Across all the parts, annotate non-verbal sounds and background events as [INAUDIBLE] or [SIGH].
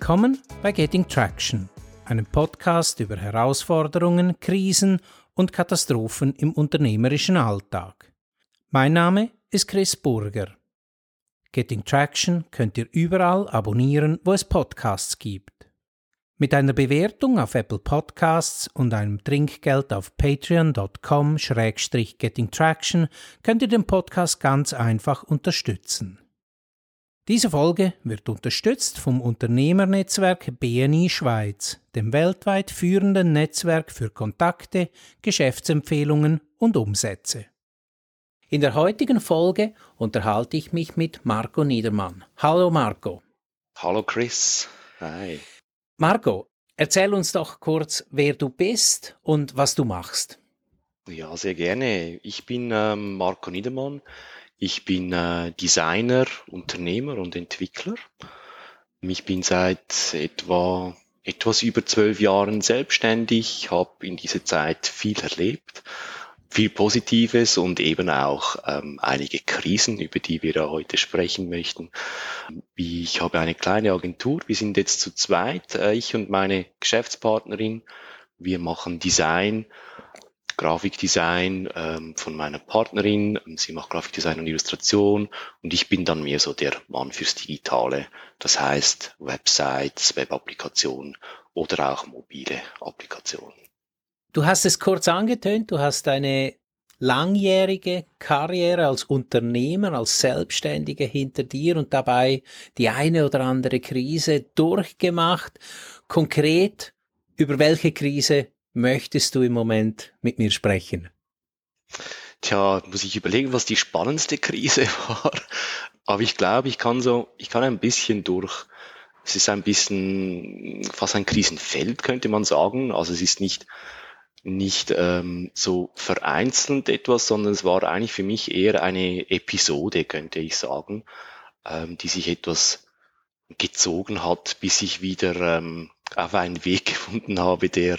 Willkommen bei Getting Traction, einem Podcast über Herausforderungen, Krisen und Katastrophen im unternehmerischen Alltag. Mein Name ist Chris Burger. Getting Traction könnt ihr überall abonnieren, wo es Podcasts gibt. Mit einer Bewertung auf Apple Podcasts und einem Trinkgeld auf patreon.com-gettingtraction könnt ihr den Podcast ganz einfach unterstützen. Diese Folge wird unterstützt vom Unternehmernetzwerk BNI Schweiz, dem weltweit führenden Netzwerk für Kontakte, Geschäftsempfehlungen und Umsätze. In der heutigen Folge unterhalte ich mich mit Marco Niedermann. Hallo Marco. Hallo Chris. Hi. Marco, erzähl uns doch kurz, wer du bist und was du machst. Ja, sehr gerne. Ich bin ähm, Marco Niedermann. Ich bin äh, Designer, Unternehmer und Entwickler. Ich bin seit etwa etwas über zwölf Jahren selbstständig, habe in dieser Zeit viel erlebt, viel Positives und eben auch ähm, einige Krisen, über die wir heute sprechen möchten. Ich habe eine kleine Agentur, wir sind jetzt zu zweit, äh, ich und meine Geschäftspartnerin. Wir machen Design, Grafikdesign ähm, von meiner Partnerin. Sie macht Grafikdesign und Illustration und ich bin dann mehr so der Mann fürs Digitale. Das heißt Websites, Webapplikationen oder auch mobile Applikationen. Du hast es kurz angetönt, du hast eine langjährige Karriere als Unternehmer, als Selbstständiger hinter dir und dabei die eine oder andere Krise durchgemacht. Konkret, über welche Krise möchtest du im Moment mit mir sprechen? Tja, muss ich überlegen, was die spannendste Krise [LAUGHS] war. Aber ich glaube, ich kann so, ich kann ein bisschen durch, es ist ein bisschen fast ein Krisenfeld, könnte man sagen. Also es ist nicht nicht ähm, so vereinzelt etwas, sondern es war eigentlich für mich eher eine Episode, könnte ich sagen, ähm, die sich etwas gezogen hat, bis ich wieder ähm, auf einen Weg [LAUGHS] gefunden habe, der,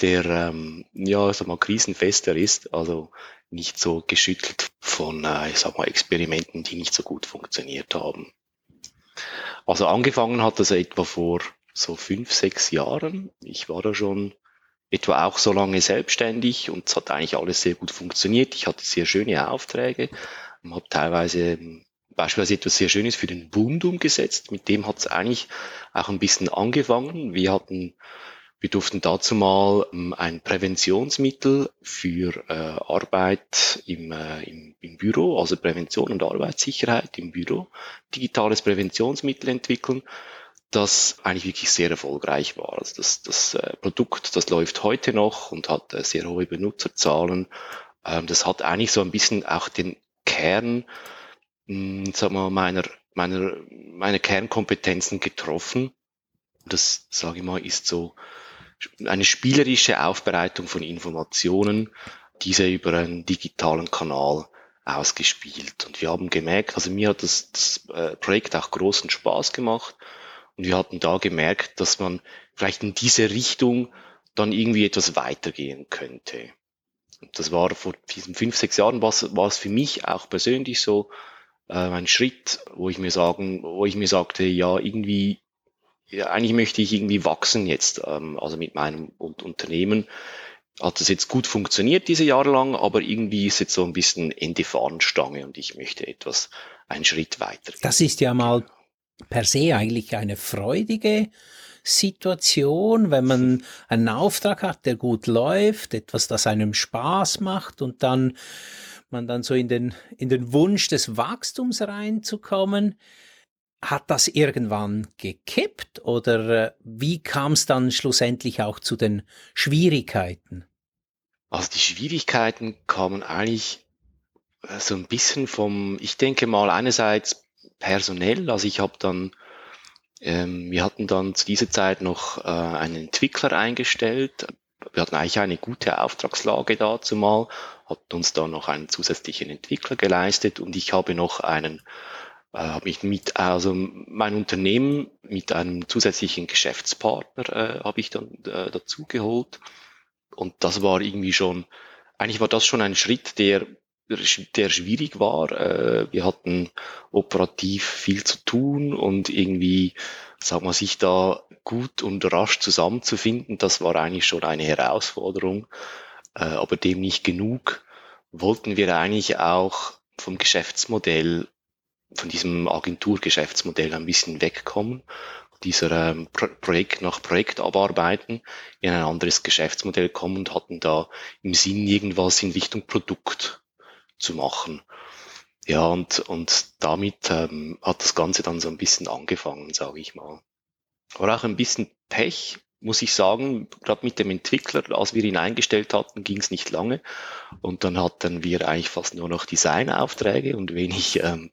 der ähm, ja, sag mal, krisenfester ist, also nicht so geschüttelt von, äh, ich sag mal, Experimenten, die nicht so gut funktioniert haben. Also angefangen hat das etwa vor so fünf, sechs Jahren. Ich war da schon etwa auch so lange selbstständig und es hat eigentlich alles sehr gut funktioniert. Ich hatte sehr schöne Aufträge, habe teilweise beispielsweise etwas sehr Schönes für den Bund umgesetzt. Mit dem hat es eigentlich auch ein bisschen angefangen. Wir hatten, wir durften dazu mal ähm, ein Präventionsmittel für äh, Arbeit im, äh, im, im Büro, also Prävention und Arbeitssicherheit im Büro, digitales Präventionsmittel entwickeln das eigentlich wirklich sehr erfolgreich war. Also das, das äh, Produkt, das läuft heute noch und hat äh, sehr hohe Benutzerzahlen. Ähm, das hat eigentlich so ein bisschen auch den Kern, mh, hm, sagen wir, meiner, meiner, meiner Kernkompetenzen getroffen. Das, sage ich mal, ist so eine spielerische Aufbereitung von Informationen, diese über einen digitalen Kanal ausgespielt. Und wir haben gemerkt, also mir hat das, das äh, Projekt auch großen Spaß gemacht. Und wir hatten da gemerkt, dass man vielleicht in diese Richtung dann irgendwie etwas weitergehen könnte. Und das war vor diesen fünf, sechs Jahren, was, war es für mich auch persönlich so äh, ein Schritt, wo ich mir sagen, wo ich mir sagte, ja, irgendwie, ja, eigentlich möchte ich irgendwie wachsen jetzt, ähm, also mit meinem Unternehmen. Hat das jetzt gut funktioniert diese Jahre lang, aber irgendwie ist jetzt so ein bisschen Ende Fahnenstange und ich möchte etwas einen Schritt weiter. Das ist ja mal per se eigentlich eine freudige Situation, wenn man einen Auftrag hat, der gut läuft, etwas, das einem Spaß macht und dann man dann so in den, in den Wunsch des Wachstums reinzukommen. Hat das irgendwann gekippt oder äh, wie kam es dann schlussendlich auch zu den Schwierigkeiten? Also die Schwierigkeiten kamen eigentlich äh, so ein bisschen vom, ich denke mal einerseits personell. Also ich habe dann, ähm, wir hatten dann zu dieser Zeit noch äh, einen Entwickler eingestellt. Wir hatten eigentlich eine gute Auftragslage dazu mal, hat uns dann noch einen zusätzlichen Entwickler geleistet und ich habe noch einen habe mich mit, also mein Unternehmen mit einem zusätzlichen Geschäftspartner äh, habe ich dann äh, dazu geholt. Und das war irgendwie schon, eigentlich war das schon ein Schritt, der der schwierig war. Äh, wir hatten operativ viel zu tun und irgendwie, sag mal, sich da gut und rasch zusammenzufinden, das war eigentlich schon eine Herausforderung, äh, aber dem nicht genug. Wollten wir eigentlich auch vom Geschäftsmodell, von diesem Agenturgeschäftsmodell ein bisschen wegkommen, dieser ähm, Pro Projekt nach Projekt abarbeiten, in ein anderes Geschäftsmodell kommen und hatten da im Sinn irgendwas in Richtung Produkt zu machen. Ja, und, und damit ähm, hat das Ganze dann so ein bisschen angefangen, sage ich mal. War auch ein bisschen Pech, muss ich sagen, gerade mit dem Entwickler, als wir ihn eingestellt hatten, ging es nicht lange. Und dann hatten wir eigentlich fast nur noch Designaufträge und wenig ähm,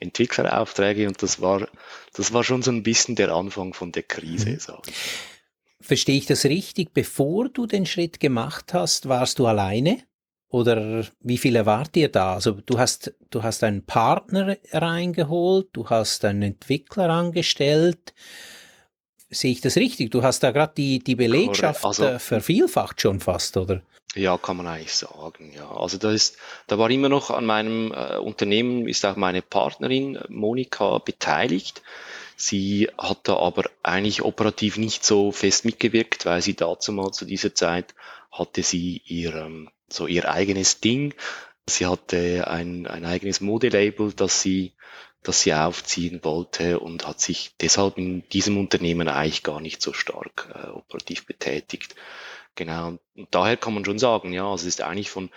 Entwickleraufträge. Und das war, das war schon so ein bisschen der Anfang von der Krise, mhm. ich. Verstehe ich das richtig? Bevor du den Schritt gemacht hast, warst du alleine? Oder wie viele wart ihr da? Also du hast, du hast einen Partner reingeholt, du hast einen Entwickler angestellt. Sehe ich das richtig? Du hast da gerade die, die Belegschaft also, äh, vervielfacht schon fast, oder? Ja, kann man eigentlich sagen, ja. Also da ist, da war immer noch an meinem äh, Unternehmen, ist auch meine Partnerin Monika beteiligt. Sie hat da aber eigentlich operativ nicht so fest mitgewirkt, weil sie dazu mal zu dieser Zeit hatte sie ihr ähm, so ihr eigenes Ding. Sie hatte ein, ein eigenes Modelabel, das sie, das sie aufziehen wollte und hat sich deshalb in diesem Unternehmen eigentlich gar nicht so stark äh, operativ betätigt. Genau. Und daher kann man schon sagen, ja, also es ist eigentlich von,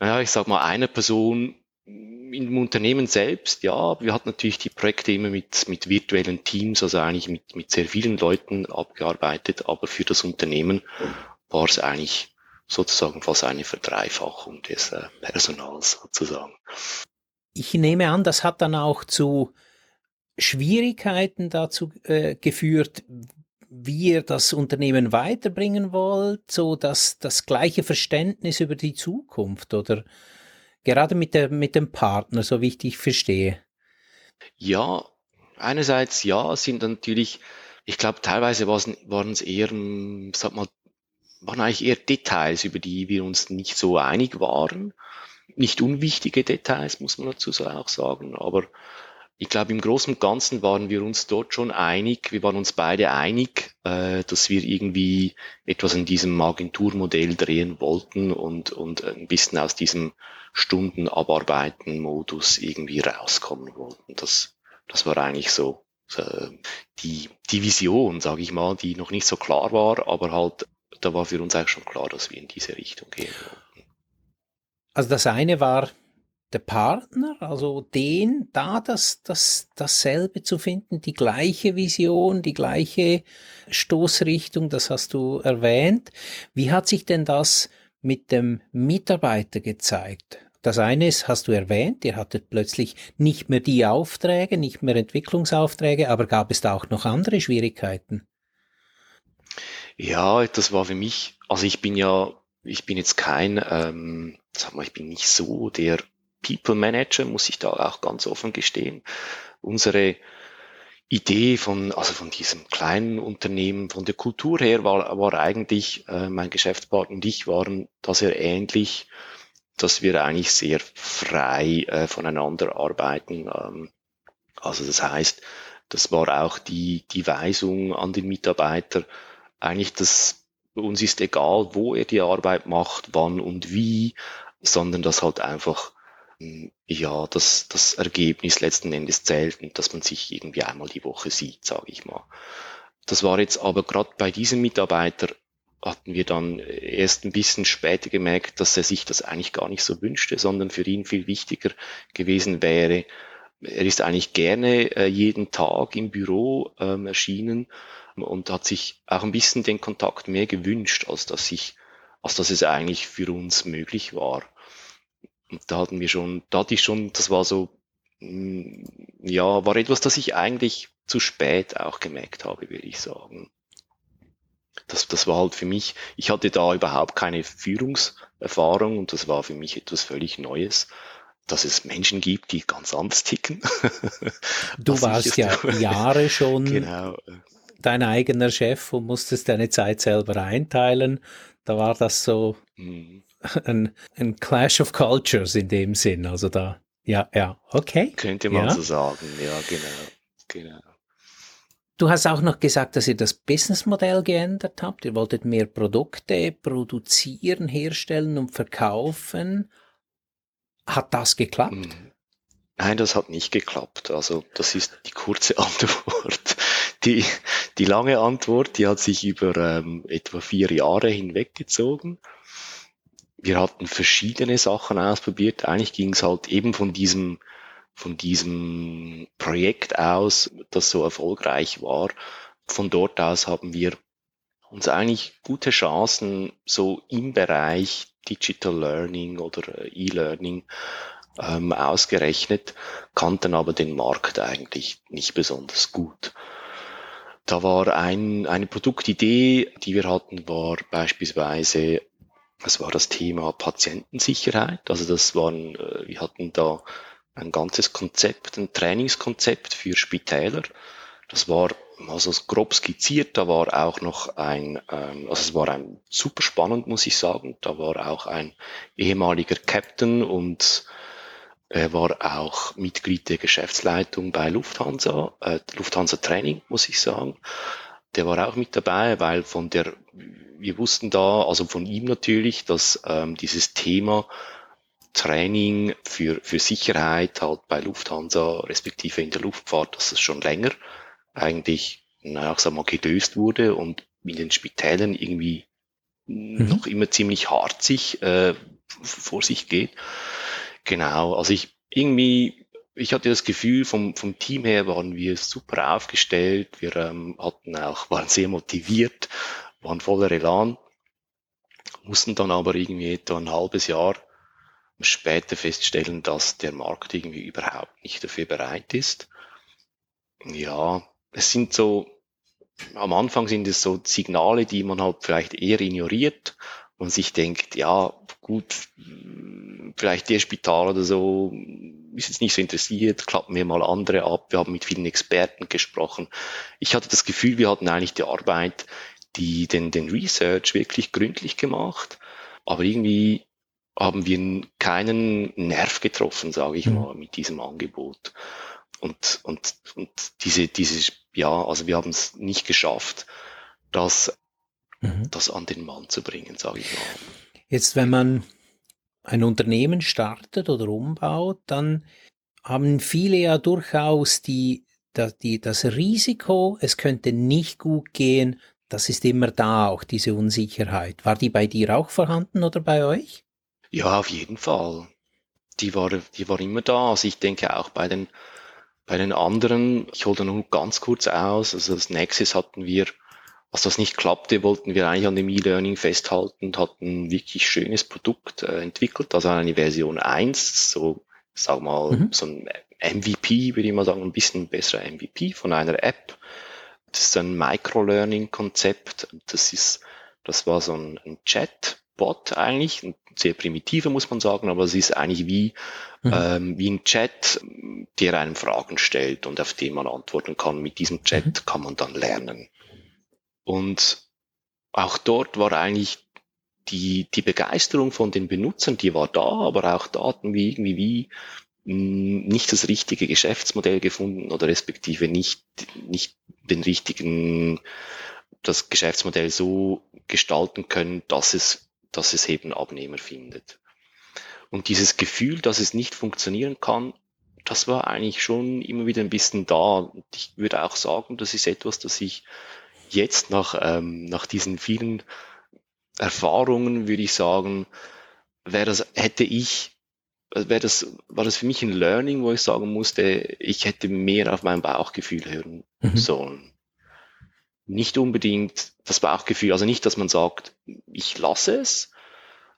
naja, ich sag mal, einer Person im Unternehmen selbst, ja, wir hatten natürlich die Projekte immer mit, mit virtuellen Teams, also eigentlich mit, mit sehr vielen Leuten abgearbeitet, aber für das Unternehmen war es eigentlich sozusagen fast eine Verdreifachung des äh, Personals sozusagen. Ich nehme an, das hat dann auch zu Schwierigkeiten dazu äh, geführt, wie ihr das Unternehmen weiterbringen wollt, so dass das gleiche Verständnis über die Zukunft oder gerade mit, der, mit dem Partner, so wie ich dich verstehe. Ja, einerseits ja, sind natürlich, ich glaube, teilweise waren es eher, sag mal, waren eigentlich eher Details, über die wir uns nicht so einig waren. Nicht unwichtige Details, muss man dazu auch sagen, aber ich glaube, im Großen und Ganzen waren wir uns dort schon einig. Wir waren uns beide einig, äh, dass wir irgendwie etwas in diesem Agenturmodell drehen wollten und, und ein bisschen aus diesem Stundenabarbeiten-Modus irgendwie rauskommen wollten. Das, das war eigentlich so äh, die, die Vision, sage ich mal, die noch nicht so klar war, aber halt da war für uns eigentlich schon klar, dass wir in diese Richtung gehen wollten. Also das eine war der Partner, also den, da das, das, dasselbe zu finden, die gleiche Vision, die gleiche Stoßrichtung, das hast du erwähnt. Wie hat sich denn das mit dem Mitarbeiter gezeigt? Das eine ist, hast du erwähnt, ihr hattet plötzlich nicht mehr die Aufträge, nicht mehr Entwicklungsaufträge, aber gab es da auch noch andere Schwierigkeiten? Ja, das war für mich, also ich bin ja, ich bin jetzt kein, ähm, sag mal, ich bin nicht so der People Manager, muss ich da auch ganz offen gestehen. Unsere Idee von, also von diesem kleinen Unternehmen, von der Kultur her war, war eigentlich, äh, mein Geschäftspartner und ich waren da sehr ähnlich, dass wir eigentlich sehr frei äh, voneinander arbeiten. Ähm, also das heißt, das war auch die, die Weisung an den Mitarbeiter, eigentlich das, uns ist egal, wo er die Arbeit macht, wann und wie, sondern dass halt einfach, hm, ja, das, das Ergebnis letzten Endes zählt und dass man sich irgendwie einmal die Woche sieht, sage ich mal. Das war jetzt aber gerade bei diesem Mitarbeiter hatten wir dann erst ein bisschen später gemerkt, dass er sich das eigentlich gar nicht so wünschte, sondern für ihn viel wichtiger gewesen wäre. Er ist eigentlich gerne äh, jeden Tag im Büro ähm, erschienen und hat sich auch ein bisschen den Kontakt mehr gewünscht, als dass ich, als dass es eigentlich für uns möglich war. Und da hatten wir schon, da hatte ich schon, das war so, mm, ja, war etwas, das ich eigentlich zu spät auch gemerkt habe, würde ich sagen. Das, das war halt für mich, ich hatte da überhaupt keine Führungserfahrung und das war für mich etwas völlig Neues dass es Menschen gibt, die ganz anders ticken. [LAUGHS] Du warst ja [LAUGHS] Jahre schon genau dein eigener Chef und musstest deine Zeit selber einteilen. Da war das so, mhm. ein, ein Clash of Cultures in dem Sinn. Also da, ja, ja, okay. Könnte man ja. so sagen, ja, genau, genau. Du hast auch noch gesagt, dass ihr das Businessmodell geändert habt. Ihr wolltet mehr Produkte produzieren, herstellen und verkaufen. Hat das geklappt? Hm. Nein, das hat nicht geklappt. Also das ist die kurze [LAUGHS] Antwort. Die, die lange Antwort, die hat sich über ähm, etwa vier Jahre hinweggezogen. Wir hatten verschiedene Sachen ausprobiert. Eigentlich ging es halt eben von diesem von diesem Projekt aus, das so erfolgreich war. Von dort aus haben wir uns eigentlich gute Chancen so im Bereich Digital Learning oder E-Learning ähm, ausgerechnet, kannten aber den Markt eigentlich nicht besonders gut. Da war ein, eine Produktidee, die wir hatten, war beispielsweise, das war das Thema Patientensicherheit. Also das waren, äh, wir hatten da ein ganzes Konzept, ein Trainingskonzept für Spitäler. Das war also grob skizziert, da war auch noch ein, ähm, also es war ein super spannend, muss ich sagen. Da war auch ein ehemaliger Captain und er war auch Mitglied der Geschäftsleitung bei Lufthansa, äh, Lufthansa Training, muss ich sagen. Der war auch mit dabei, weil von der, wir wussten da, also von ihm natürlich, dass ähm, dieses Thema Training für, für Sicherheit halt bei Lufthansa, respektive in der Luftfahrt, dass es schon länger eigentlich, naja, sag mal, gelöst wurde und in den Spitälern irgendwie mhm. noch immer ziemlich hart sich äh, vor sich geht. Genau, also ich irgendwie, ich hatte das Gefühl, vom, vom Team her waren wir super aufgestellt, wir ähm, hatten auch, waren sehr motiviert, waren voller Elan, mussten dann aber irgendwie etwa ein halbes Jahr später feststellen, dass der Markt irgendwie überhaupt nicht dafür bereit ist. Ja, es sind so, am Anfang sind es so Signale, die man halt vielleicht eher ignoriert und sich denkt, ja, gut, vielleicht der Spital oder so ist jetzt nicht so interessiert, klappen wir mal andere ab. Wir haben mit vielen Experten gesprochen. Ich hatte das Gefühl, wir hatten eigentlich die Arbeit, die den, den Research wirklich gründlich gemacht, aber irgendwie haben wir keinen Nerv getroffen, sage ich mhm. mal, mit diesem Angebot. Und, und, und diese, diese, ja, also wir haben es nicht geschafft, das, mhm. das an den Mann zu bringen, sage ich mal. Jetzt, wenn man ein Unternehmen startet oder umbaut, dann haben viele ja durchaus die, die, das Risiko, es könnte nicht gut gehen, das ist immer da, auch diese Unsicherheit. War die bei dir auch vorhanden oder bei euch? Ja, auf jeden Fall. Die war, die war immer da. Also ich denke auch bei den, bei den anderen, ich hole da nur ganz kurz aus, also das Nexus hatten wir als das nicht klappte, wollten wir eigentlich an dem E-Learning festhalten und hatten ein wirklich schönes Produkt äh, entwickelt, also eine Version 1, so, sag mal, mhm. so ein MVP, würde ich mal sagen, ein bisschen besserer MVP von einer App. Das ist ein Micro-Learning-Konzept. Das ist, das war so ein, ein Chat-Bot eigentlich, ein sehr primitiver muss man sagen, aber es ist eigentlich wie, mhm. ähm, wie ein Chat, der einem Fragen stellt und auf den man antworten kann. Mit diesem Chat mhm. kann man dann lernen. Und auch dort war eigentlich die, die Begeisterung von den Benutzern, die war da, aber auch da hatten wir irgendwie wie hm, nicht das richtige Geschäftsmodell gefunden oder respektive nicht, nicht den richtigen, das Geschäftsmodell so gestalten können, dass es, dass es eben Abnehmer findet. Und dieses Gefühl, dass es nicht funktionieren kann, das war eigentlich schon immer wieder ein bisschen da. Und ich würde auch sagen, das ist etwas, das ich jetzt nach, ähm, nach diesen vielen Erfahrungen würde ich sagen, wäre das, hätte ich, wäre das, war das für mich ein Learning, wo ich sagen musste, ich hätte mehr auf mein Bauchgefühl hören mhm. sollen. Nicht unbedingt das Bauchgefühl, also nicht, dass man sagt, ich lasse es,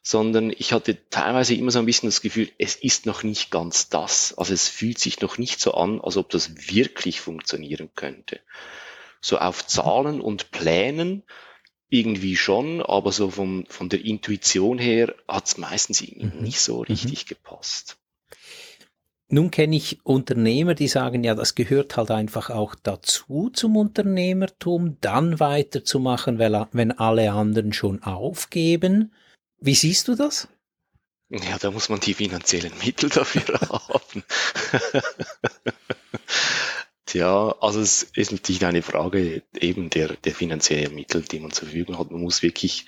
sondern ich hatte teilweise immer so ein bisschen das Gefühl, es ist noch nicht ganz das. Also es fühlt sich noch nicht so an, als ob das wirklich funktionieren könnte so auf Zahlen und Plänen irgendwie schon, aber so vom, von der Intuition her hat es meistens mhm. nicht so mhm. richtig mhm. gepasst. Nun kenne ich Unternehmer, die sagen, ja, das gehört halt einfach auch dazu zum Unternehmertum, dann weiterzumachen, wenn alle anderen schon aufgeben. Wie siehst du das? Ja, da muss man die finanziellen Mittel dafür [LAUGHS] haben. Tja, also es ist natürlich eine Frage eben der, der finanziellen Mittel, die man zur Verfügung hat. Man muss wirklich,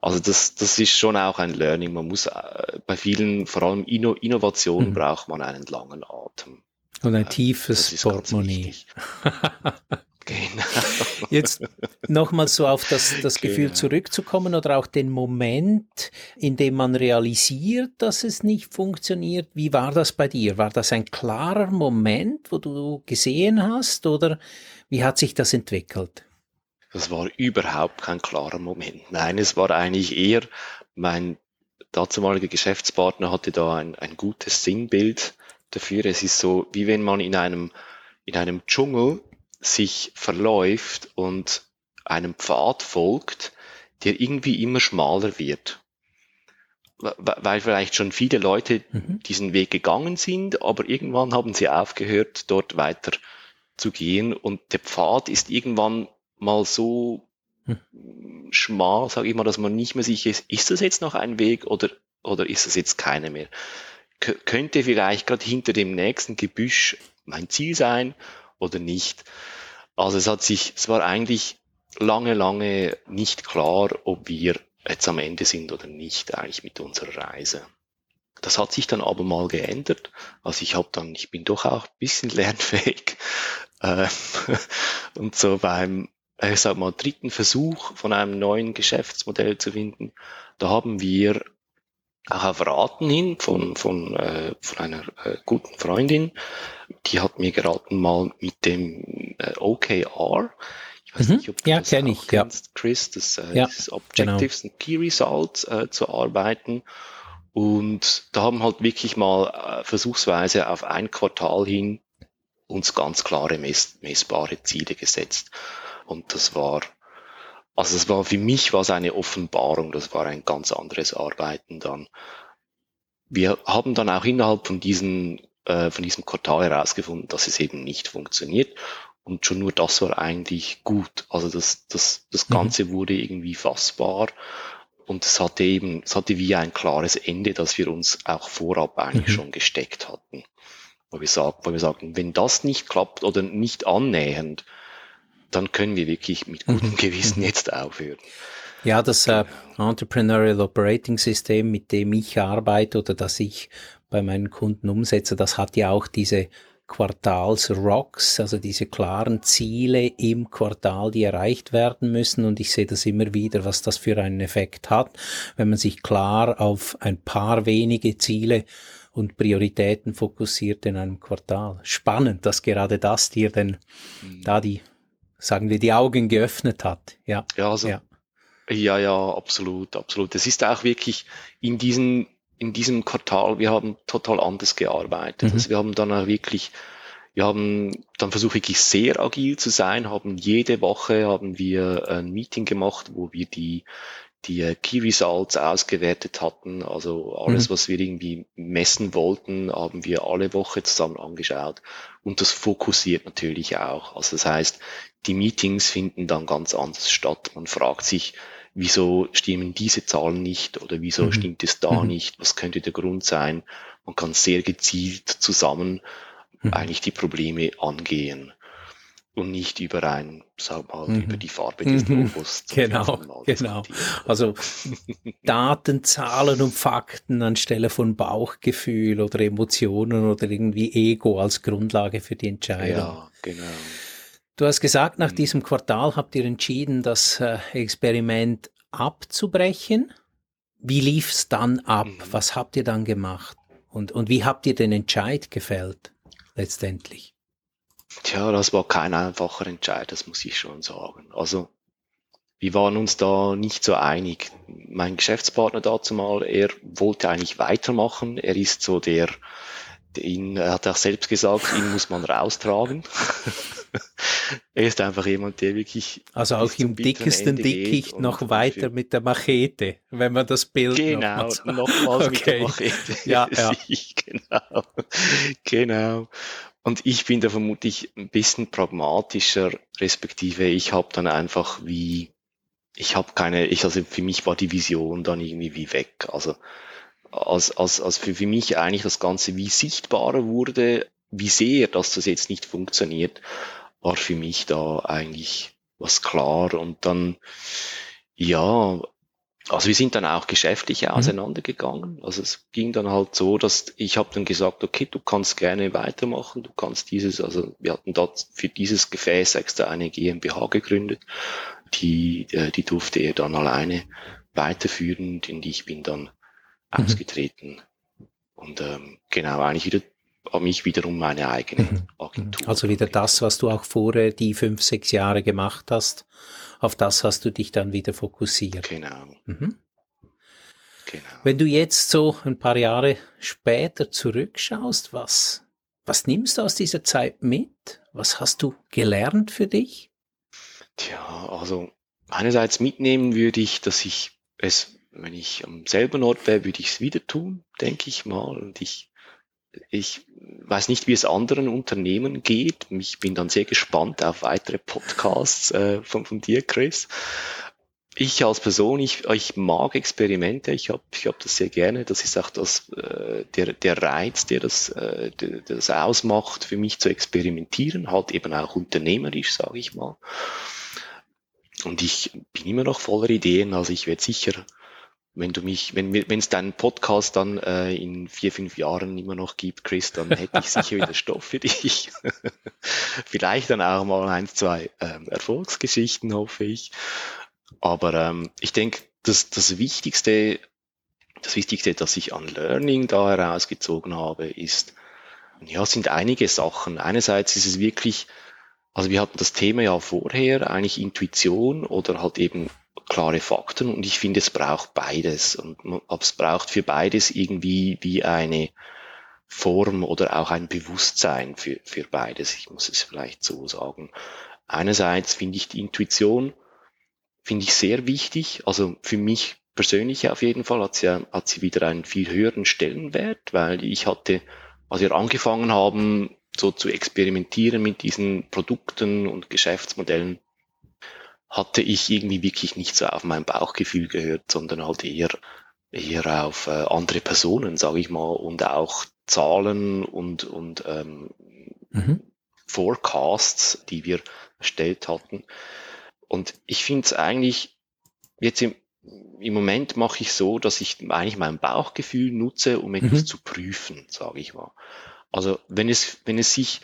also das, das ist schon auch ein Learning. Man muss äh, bei vielen, vor allem Inno, Innovationen, mhm. braucht man einen langen Atem. Und ein tiefes Portemonnaie. [LAUGHS] Genau. [LAUGHS] Jetzt nochmal so auf das, das Gefühl genau. zurückzukommen oder auch den Moment, in dem man realisiert, dass es nicht funktioniert. Wie war das bei dir? War das ein klarer Moment, wo du gesehen hast oder wie hat sich das entwickelt? Das war überhaupt kein klarer Moment. Nein, es war eigentlich eher mein dazumaliger Geschäftspartner hatte da ein, ein gutes Sinnbild dafür. Es ist so, wie wenn man in einem, in einem Dschungel sich verläuft und einem Pfad folgt, der irgendwie immer schmaler wird. Weil vielleicht schon viele Leute mhm. diesen Weg gegangen sind, aber irgendwann haben sie aufgehört, dort weiter zu gehen und der Pfad ist irgendwann mal so mhm. schmal, sage ich mal, dass man nicht mehr sicher ist, ist das jetzt noch ein Weg oder, oder ist das jetzt keine mehr? K könnte vielleicht gerade hinter dem nächsten Gebüsch mein Ziel sein oder nicht. Also es hat sich, es war eigentlich lange, lange nicht klar, ob wir jetzt am Ende sind oder nicht eigentlich mit unserer Reise. Das hat sich dann aber mal geändert. Also ich habe dann, ich bin doch auch ein bisschen [LAUGHS] lernfähig. Äh, [LAUGHS] und so beim, ich sag mal, dritten Versuch von einem neuen Geschäftsmodell zu finden, da haben wir auch auf Raten hin von, von, äh, von einer äh, guten Freundin. Die hat mir geraten, mal mit dem äh, OKR, ich weiß mhm. nicht, ob du ja, das auch ich, kennst, ja. Chris, das äh, ja, dieses Objectives genau. and Key Results äh, zu arbeiten. Und da haben halt wirklich mal äh, versuchsweise auf ein Quartal hin uns ganz klare mess messbare Ziele gesetzt. Und das war also es war für mich was eine Offenbarung, das war ein ganz anderes Arbeiten dann. Wir haben dann auch innerhalb von diesen äh, von diesem Quartal herausgefunden, dass es eben nicht funktioniert und schon nur das war eigentlich gut. Also das das das mhm. Ganze mhm. wurde irgendwie fassbar und es hatte eben es hatte wie ein klares Ende, das wir uns auch vorab eigentlich mhm. schon gesteckt hatten. Wo wir, sagen, wo wir sagen, wenn das nicht klappt oder nicht annähernd, dann können wir wirklich mit gutem mhm. Gewissen jetzt aufhören. Ja, das äh, Entrepreneurial Operating System, mit dem ich arbeite oder das ich bei meinen Kunden umsetze, das hat ja auch diese Quartals-Rocks, also diese klaren Ziele im Quartal, die erreicht werden müssen. Und ich sehe das immer wieder, was das für einen Effekt hat, wenn man sich klar auf ein paar wenige Ziele und Prioritäten fokussiert in einem Quartal. Spannend, dass gerade das dir denn mhm. da die sagen wir, die Augen geöffnet hat. Ja, ja, also, ja. ja, ja, absolut, absolut. Es ist auch wirklich in diesem, in diesem Quartal, wir haben total anders gearbeitet. Mhm. Also wir haben dann auch wirklich, wir haben dann versucht wirklich sehr agil zu sein, haben jede Woche haben wir ein Meeting gemacht, wo wir die die äh, Key Results ausgewertet hatten. Also alles, mhm. was wir irgendwie messen wollten, haben wir alle Woche zusammen angeschaut. Und das fokussiert natürlich auch. Also das heißt, die Meetings finden dann ganz anders statt. Man fragt sich, wieso stimmen diese Zahlen nicht oder wieso mhm. stimmt es da mhm. nicht? Was könnte der Grund sein? Man kann sehr gezielt zusammen mhm. eigentlich die Probleme angehen und nicht über ein, sag mal, mhm. über die Farbe des mhm. Logos. Genau, genau. Also Daten, Zahlen und Fakten anstelle von Bauchgefühl oder Emotionen oder irgendwie Ego als Grundlage für die Entscheidung. Ja, genau. Du hast gesagt, nach mhm. diesem Quartal habt ihr entschieden, das äh, Experiment abzubrechen. Wie lief's dann ab? Mhm. Was habt ihr dann gemacht? Und, und wie habt ihr den Entscheid gefällt letztendlich? Tja, das war kein einfacher Entscheid, das muss ich schon sagen. Also, wir waren uns da nicht so einig. Mein Geschäftspartner dazu mal, er wollte eigentlich weitermachen. Er ist so der, ihn, er hat auch selbst gesagt, ihn muss man raustragen. [LAUGHS] er ist einfach jemand, der wirklich. Also auch im dickesten Dickicht noch weiter mit der Machete, wenn man das Bild Genau, nochmals okay. mit der Machete. [LAUGHS] Ja, ja. [LAUGHS] genau. genau. Und ich bin da vermutlich ein bisschen pragmatischer, respektive ich habe dann einfach wie, ich habe keine, ich, also für mich war die Vision dann irgendwie wie weg. Also als, als, als für, für mich eigentlich das Ganze wie sichtbarer wurde, wie sehr, dass das jetzt nicht funktioniert, war für mich da eigentlich was klar. Und dann, ja, also wir sind dann auch geschäftlich mhm. auseinandergegangen. Also es ging dann halt so, dass ich habe dann gesagt, okay, du kannst gerne weitermachen, du kannst dieses, also wir hatten dort für dieses Gefäß extra eine GmbH gegründet, die, äh, die durfte er dann alleine weiterführen, in die ich bin dann mhm. ausgetreten. Und ähm, genau, eigentlich wieder mich wiederum meine eigene mhm. Agentur. Also wieder das, was du auch vorher die fünf, sechs Jahre gemacht hast, auf das hast du dich dann wieder fokussiert. Genau. Mhm. Genau. Wenn du jetzt so ein paar Jahre später zurückschaust, was, was nimmst du aus dieser Zeit mit? Was hast du gelernt für dich? Tja, also einerseits mitnehmen würde ich, dass ich es, wenn ich am selben Ort wäre, würde ich es wieder tun, denke ich mal. Und ich ich weiß nicht, wie es anderen Unternehmen geht. Ich bin dann sehr gespannt auf weitere Podcasts äh, von, von dir, Chris. Ich als Person, ich, ich mag Experimente, ich habe ich hab das sehr gerne. Das ist auch das, äh, der, der Reiz, der das, äh, der, der das ausmacht, für mich zu experimentieren, halt eben auch unternehmerisch, sage ich mal. Und ich bin immer noch voller Ideen, also ich werde sicher wenn du mich, wenn wenn es deinen Podcast dann äh, in vier, fünf Jahren immer noch gibt, Chris, dann hätte ich sicher wieder Stoff für dich. [LAUGHS] Vielleicht dann auch mal ein, zwei ähm, Erfolgsgeschichten, hoffe ich. Aber ähm, ich denke, das, das Wichtigste, das Wichtigste, das ich an Learning da herausgezogen habe, ist, ja, sind einige Sachen. Einerseits ist es wirklich, also wir hatten das Thema ja vorher, eigentlich Intuition oder halt eben klare Fakten und ich finde, es braucht beides und es braucht für beides irgendwie wie eine Form oder auch ein Bewusstsein für, für beides. Ich muss es vielleicht so sagen. Einerseits finde ich die Intuition, finde ich sehr wichtig. Also für mich persönlich auf jeden Fall hat sie, hat sie wieder einen viel höheren Stellenwert, weil ich hatte, als wir angefangen haben, so zu experimentieren mit diesen Produkten und Geschäftsmodellen, hatte ich irgendwie wirklich nicht so auf mein Bauchgefühl gehört, sondern halt eher, eher auf äh, andere Personen, sage ich mal, und auch Zahlen und, und ähm, mhm. Forecasts, die wir erstellt hatten. Und ich finde es eigentlich, jetzt im, im Moment mache ich so, dass ich eigentlich mein Bauchgefühl nutze, um etwas mhm. zu prüfen, sage ich mal. Also wenn es, wenn es sich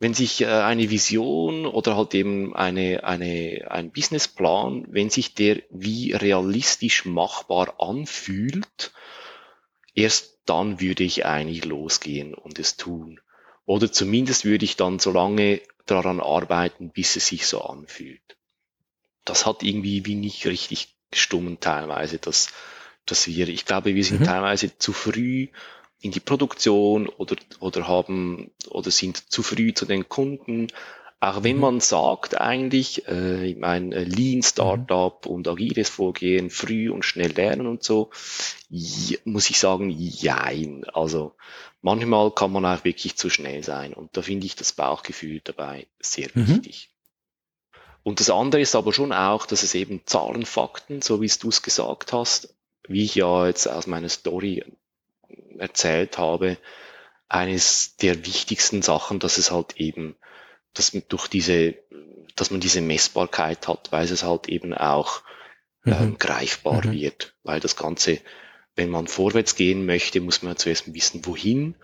wenn sich äh, eine Vision oder halt eben eine, eine, ein Businessplan, wenn sich der wie realistisch machbar anfühlt, erst dann würde ich eigentlich losgehen und es tun. Oder zumindest würde ich dann so lange daran arbeiten, bis es sich so anfühlt. Das hat irgendwie wie nicht richtig gestummen teilweise, dass, dass wir, ich glaube, wir sind mhm. teilweise zu früh in die Produktion oder, oder haben oder sind zu früh zu den Kunden. Auch wenn mhm. man sagt eigentlich, äh, ich meine, äh, Lean Startup mhm. und agiles Vorgehen, früh und schnell lernen und so, ja, muss ich sagen, jein. Also manchmal kann man auch wirklich zu schnell sein und da finde ich das Bauchgefühl dabei sehr mhm. wichtig. Und das andere ist aber schon auch, dass es eben Zahlen, Fakten, so wie es du es gesagt hast, wie ich ja jetzt aus meiner Story erzählt habe, eines der wichtigsten Sachen, dass es halt eben, dass man durch diese, dass man diese Messbarkeit hat, weil es halt eben auch mhm. ähm, greifbar mhm. wird, weil das Ganze, wenn man vorwärts gehen möchte, muss man zuerst wissen, wohin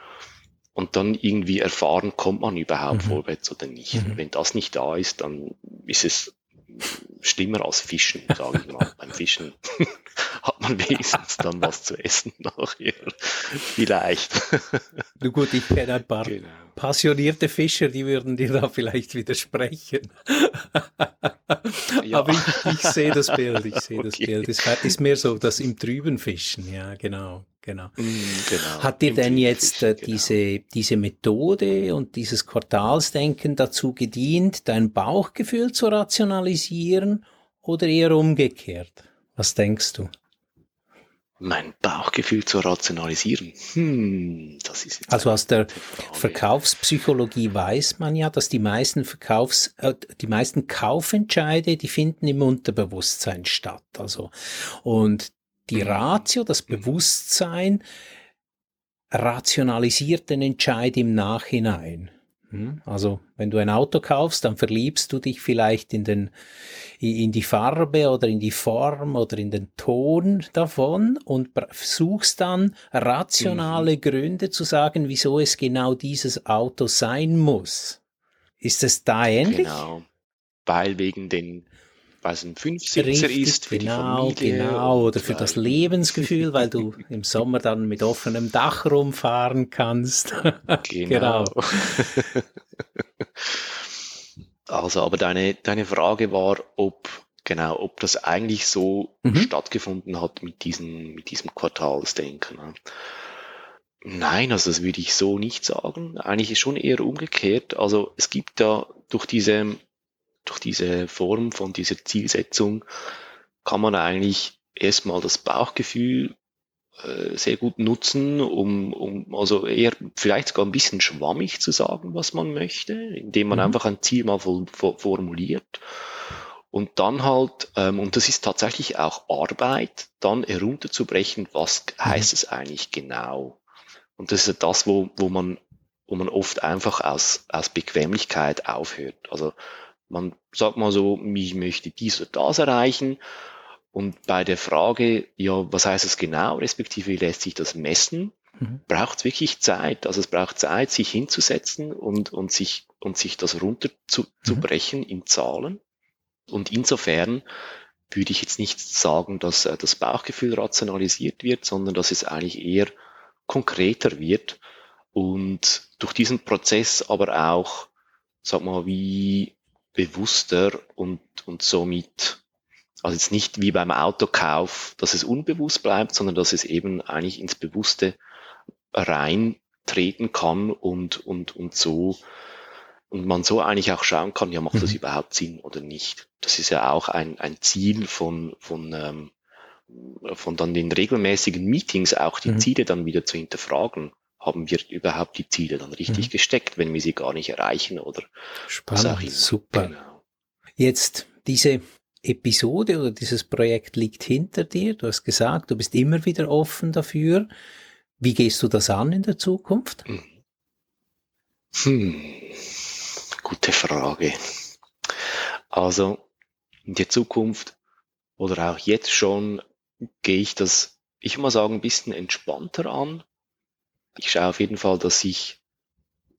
und dann irgendwie erfahren, kommt man überhaupt mhm. vorwärts oder nicht. Mhm. Wenn das nicht da ist, dann ist es schlimmer als Fischen, sage ich mal. Beim Fischen [LAUGHS] hat man wenigstens dann was zu essen nachher. Vielleicht. Du gut, ich kenne ein paar genau. passionierte Fischer, die würden dir da vielleicht widersprechen. Ja. Aber ich, ich sehe das Bild, ich sehe [LAUGHS] okay. das Bild. Es ist mehr so das im Trüben Fischen, ja, genau genau. Mm, genau. Hat dir denn jetzt äh, genau. diese, diese Methode und dieses Quartalsdenken dazu gedient, dein Bauchgefühl zu rationalisieren oder eher umgekehrt? Was denkst du? Mein Bauchgefühl zu rationalisieren. Hm, das ist also aus der Verkaufspsychologie weiß man ja, dass die meisten Verkaufs, äh, die meisten Kaufentscheide, die finden im Unterbewusstsein statt. Also und die mhm. Ratio, das Bewusstsein, rationalisiert den Entscheid im Nachhinein. Hm? Also, wenn du ein Auto kaufst, dann verliebst du dich vielleicht in den, in die Farbe oder in die Form oder in den Ton davon und suchst dann rationale mhm. Gründe zu sagen, wieso es genau dieses Auto sein muss. Ist es da ähnlich? Genau. Weil wegen den was ein Fünfsitzer ist für genau, die Familie. Genau, oder für das Lebensgefühl, weil du [LAUGHS] im Sommer dann mit offenem Dach rumfahren kannst. [LAUGHS] Genau. genau. [LAUGHS] also, aber deine, deine Frage war, ob genau, ob das eigentlich so mhm. stattgefunden hat mit diesem, mit diesem Quartalsdenken. Ne? Nein, also das würde ich so nicht sagen. Eigentlich ist schon eher umgekehrt. Also es gibt da durch diese durch diese Form von dieser Zielsetzung kann man eigentlich erstmal das Bauchgefühl äh, sehr gut nutzen, um, um also eher vielleicht sogar ein bisschen schwammig zu sagen, was man möchte, indem man mhm. einfach ein Ziel mal formuliert und dann halt, ähm, und das ist tatsächlich auch Arbeit, dann herunterzubrechen, was mhm. heißt es eigentlich genau. Und das ist das, wo, wo man, wo man oft einfach aus, aus Bequemlichkeit aufhört. Also man sagt mal so, ich möchte dies oder das erreichen. Und bei der Frage, ja, was heißt es genau, respektive wie lässt sich das messen, mhm. braucht es wirklich Zeit. Also es braucht Zeit, sich hinzusetzen und, und, sich, und sich das runterzubrechen mhm. in Zahlen. Und insofern würde ich jetzt nicht sagen, dass äh, das Bauchgefühl rationalisiert wird, sondern dass es eigentlich eher konkreter wird und durch diesen Prozess aber auch, sag mal, wie bewusster und, und somit, also jetzt nicht wie beim Autokauf, dass es unbewusst bleibt, sondern dass es eben eigentlich ins Bewusste reintreten kann und, und, und so, und man so eigentlich auch schauen kann, ja, macht das mhm. überhaupt Sinn oder nicht? Das ist ja auch ein, ein Ziel von, von, ähm, von dann den regelmäßigen Meetings auch die mhm. Ziele dann wieder zu hinterfragen haben wir überhaupt die Ziele dann richtig mhm. gesteckt, wenn wir sie gar nicht erreichen oder Spannend, super. Genau. Jetzt diese Episode oder dieses Projekt liegt hinter dir. Du hast gesagt, du bist immer wieder offen dafür. Wie gehst du das an in der Zukunft? Hm. hm. Gute Frage. Also in der Zukunft oder auch jetzt schon gehe ich das, ich muss sagen, ein bisschen entspannter an ich schaue auf jeden Fall, dass ich,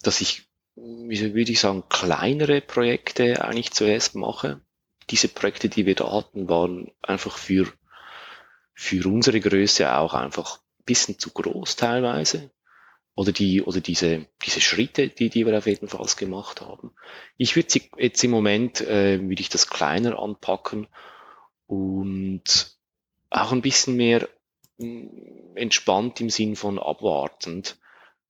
dass ich, wie würde ich sagen, kleinere Projekte eigentlich zuerst mache. Diese Projekte, die wir da hatten, waren einfach für, für unsere Größe auch einfach ein bisschen zu groß teilweise. Oder die, oder diese, diese Schritte, die, die wir auf jeden Fall gemacht haben. Ich würde jetzt im Moment, äh, würde ich das kleiner anpacken und auch ein bisschen mehr entspannt im Sinn von abwartend,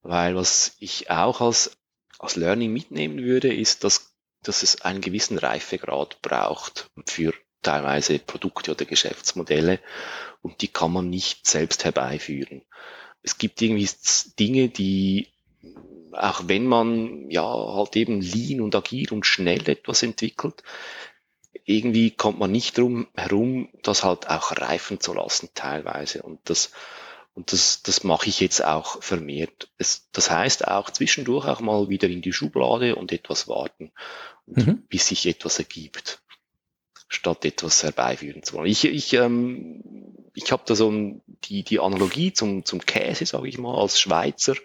weil was ich auch als, als Learning mitnehmen würde, ist, dass, dass es einen gewissen Reifegrad braucht für teilweise Produkte oder Geschäftsmodelle und die kann man nicht selbst herbeiführen. Es gibt irgendwie Dinge, die auch wenn man ja halt eben lean und agil und schnell etwas entwickelt, irgendwie kommt man nicht drum herum, das halt auch reifen zu lassen teilweise. Und das, und das, das mache ich jetzt auch vermehrt. Es, das heißt auch zwischendurch auch mal wieder in die Schublade und etwas warten, mhm. bis sich etwas ergibt, statt etwas herbeiführen zu wollen. Ich, ich, ähm, ich habe da so die, die Analogie zum, zum Käse, sage ich mal, als Schweizer.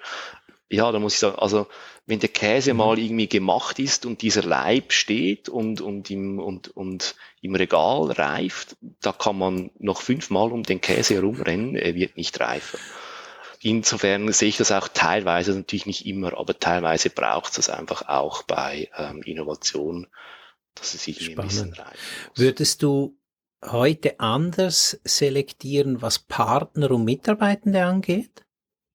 Ja, da muss ich sagen, also wenn der Käse mhm. mal irgendwie gemacht ist und dieser Leib steht und, und, im, und, und im Regal reift, da kann man noch fünfmal um den Käse herumrennen, er wird nicht reifer. Insofern sehe ich das auch teilweise, natürlich nicht immer, aber teilweise braucht es das einfach auch bei ähm, Innovation, dass es sich ein bisschen reifen Würdest du heute anders selektieren, was Partner und Mitarbeitende angeht?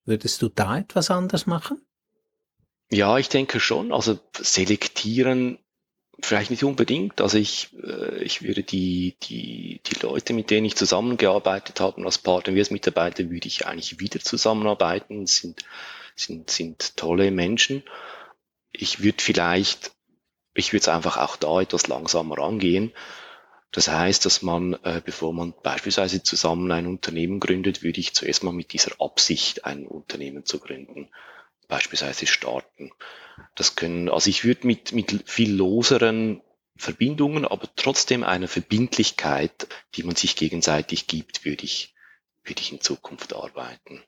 Würdest du da etwas anders machen? Ja, ich denke schon. Also selektieren vielleicht nicht unbedingt. Also ich, äh, ich würde die, die, die Leute, mit denen ich zusammengearbeitet habe als Partner, wie als Mitarbeiter, würde ich eigentlich wieder zusammenarbeiten. Sind, sind, sind tolle Menschen. Ich würde vielleicht, ich würde es einfach auch da etwas langsamer angehen. Das heißt, dass man, äh, bevor man beispielsweise zusammen ein Unternehmen gründet, würde ich zuerst mal mit dieser Absicht, ein Unternehmen zu gründen, beispielsweise starten. Das können, also ich würde mit, mit viel loseren Verbindungen, aber trotzdem einer Verbindlichkeit, die man sich gegenseitig gibt, würde ich, würde ich in Zukunft arbeiten.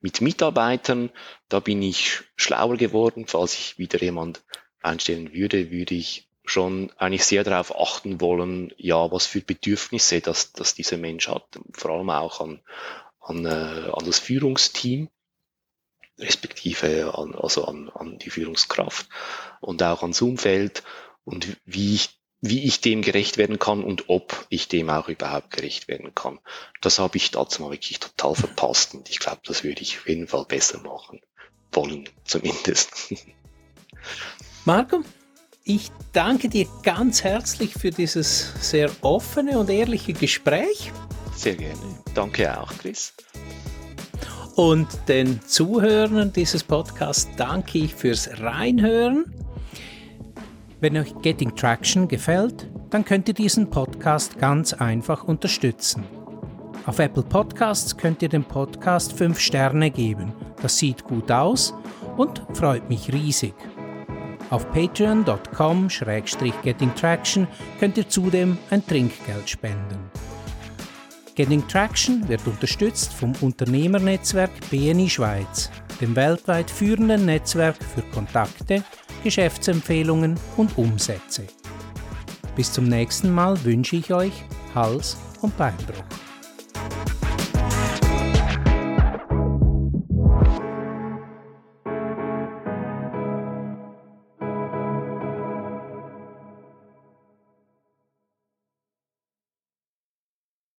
Mit Mitarbeitern, da bin ich schlauer geworden. Falls ich wieder jemand einstellen würde, würde ich schon eigentlich sehr darauf achten wollen, ja, was für Bedürfnisse das, das dieser Mensch hat, vor allem auch an, an, äh, an das Führungsteam, respektive an, also an, an die Führungskraft und auch ans Umfeld und wie ich, wie ich dem gerecht werden kann und ob ich dem auch überhaupt gerecht werden kann. Das habe ich dazu mal wirklich total verpasst und ich glaube, das würde ich auf jeden Fall besser machen wollen, [LAUGHS] zumindest. Marco, ich danke dir ganz herzlich für dieses sehr offene und ehrliche Gespräch. Sehr gerne. Danke auch, Chris. Und den Zuhörern dieses Podcasts danke ich fürs Reinhören. Wenn euch Getting Traction gefällt, dann könnt ihr diesen Podcast ganz einfach unterstützen. Auf Apple Podcasts könnt ihr dem Podcast 5 Sterne geben. Das sieht gut aus und freut mich riesig. Auf patreon.com-gettingtraction könnt ihr zudem ein Trinkgeld spenden. Getting Traction wird unterstützt vom Unternehmernetzwerk BNI Schweiz, dem weltweit führenden Netzwerk für Kontakte, Geschäftsempfehlungen und Umsätze. Bis zum nächsten Mal wünsche ich euch Hals- und Beinbruch.